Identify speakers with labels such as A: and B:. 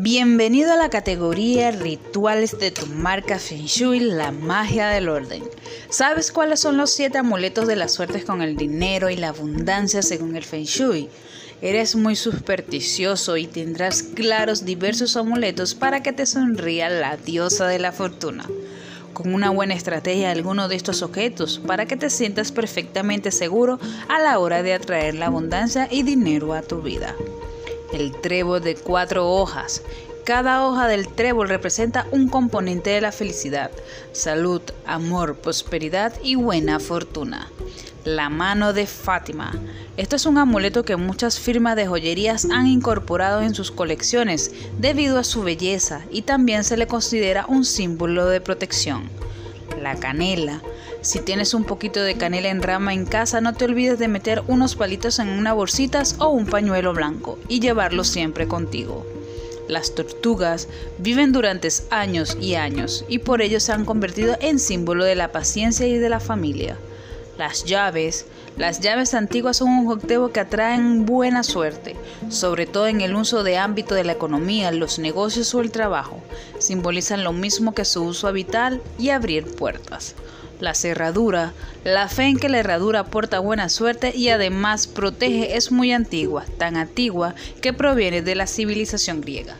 A: Bienvenido a la categoría Rituales de tu marca Feng Shui, la magia del orden. ¿Sabes cuáles son los siete amuletos de la suerte con el dinero y la abundancia según el Feng Shui? Eres muy supersticioso y tendrás claros diversos amuletos para que te sonría la diosa de la fortuna. Con una buena estrategia alguno de estos objetos para que te sientas perfectamente seguro a la hora de atraer la abundancia y dinero a tu vida el trébol de cuatro hojas. Cada hoja del trébol representa un componente de la felicidad, salud, amor, prosperidad y buena fortuna. La mano de Fátima. Esto es un amuleto que muchas firmas de joyerías han incorporado en sus colecciones debido a su belleza y también se le considera un símbolo de protección. La canela. Si tienes un poquito de canela en rama en casa, no te olvides de meter unos palitos en una bolsitas o un pañuelo blanco y llevarlo siempre contigo. Las tortugas viven durante años y años y por ello se han convertido en símbolo de la paciencia y de la familia. Las llaves. Las llaves antiguas son un objetivo que atraen buena suerte, sobre todo en el uso de ámbito de la economía, los negocios o el trabajo. Simbolizan lo mismo que su uso habitual y abrir puertas la cerradura. La fe en que la herradura aporta buena suerte y además protege es muy antigua, tan antigua que proviene de la civilización griega.